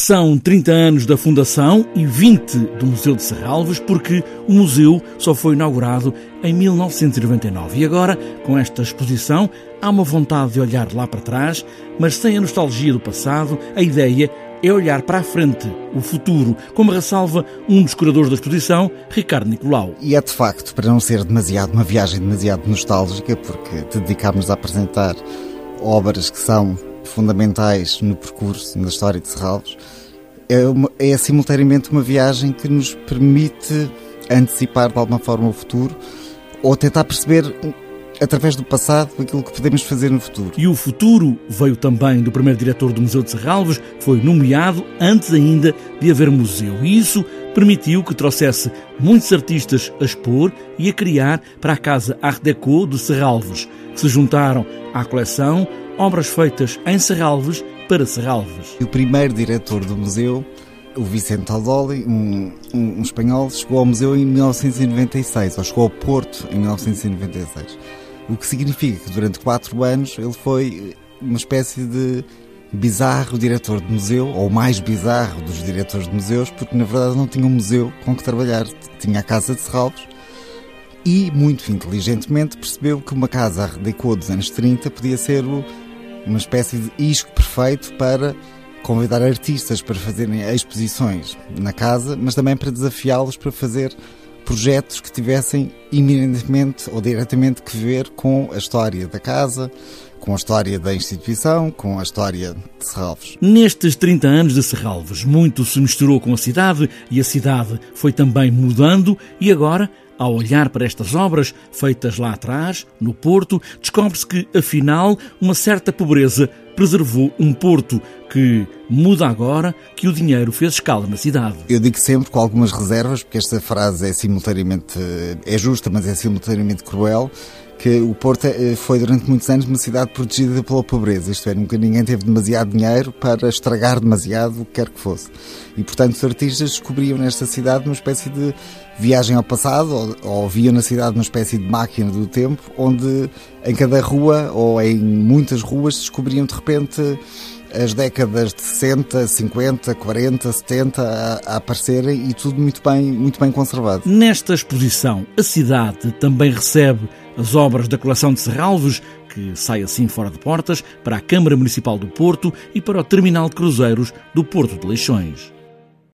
São 30 anos da fundação e 20 do Museu de Serralves, porque o museu só foi inaugurado em 1999. E agora, com esta exposição, há uma vontade de olhar lá para trás, mas sem a nostalgia do passado, a ideia é olhar para a frente, o futuro, como ressalva um dos curadores da exposição, Ricardo Nicolau. E é de facto, para não ser demasiado uma viagem demasiado nostálgica, porque dedicámos a apresentar obras que são fundamentais no percurso, na história de Serralves, é, uma, é simultaneamente uma viagem que nos permite antecipar de alguma forma o futuro ou tentar perceber através do passado aquilo que podemos fazer no futuro. E o futuro veio também do primeiro diretor do Museu de Serralves, que foi nomeado antes ainda de haver museu. E isso permitiu que trouxesse muitos artistas a expor e a criar para a Casa Art Deco de Serralves, que se juntaram à coleção obras feitas em Serralves para Serralves. O primeiro diretor do museu o Vicente Aldoli, um, um, um, espanhol, chegou ao museu em 1996, ou chegou ao Porto em 1996. O que significa que durante quatro anos ele foi uma espécie de bizarro diretor de museu, ou o mais bizarro dos diretores de museus, porque na verdade não tinha um museu com que trabalhar. Tinha a Casa de Serralves e, muito inteligentemente, percebeu que uma casa Art dos anos 30 podia ser uma espécie de isco perfeito para convidar artistas para fazerem exposições na casa, mas também para desafiá-los para fazer projetos que tivessem iminentemente ou diretamente que ver com a história da casa, com a história da instituição, com a história de Serralves. Nestes 30 anos de Serralves, muito se misturou com a cidade e a cidade foi também mudando e agora ao olhar para estas obras feitas lá atrás, no Porto, descobre-se que, afinal, uma certa pobreza preservou um Porto que muda agora que o dinheiro fez escala na cidade. Eu digo sempre com algumas reservas, porque esta frase é simultaneamente é justa, mas é simultaneamente cruel que o Porto eh, foi durante muitos anos uma cidade protegida pela pobreza, isto é, nunca ninguém teve demasiado dinheiro para estragar demasiado o que quer que fosse. E portanto os artistas descobriam nesta cidade uma espécie de viagem ao passado, ou, ou viam na cidade uma espécie de máquina do tempo, onde em cada rua ou em muitas ruas descobriam de repente as décadas de 60, 50, 40, 70 a, a, aparecerem e tudo muito bem, muito bem conservado. Nesta exposição, a cidade também recebe as obras da coleção de Serralves, que sai assim fora de portas, para a Câmara Municipal do Porto e para o Terminal de Cruzeiros do Porto de Leixões.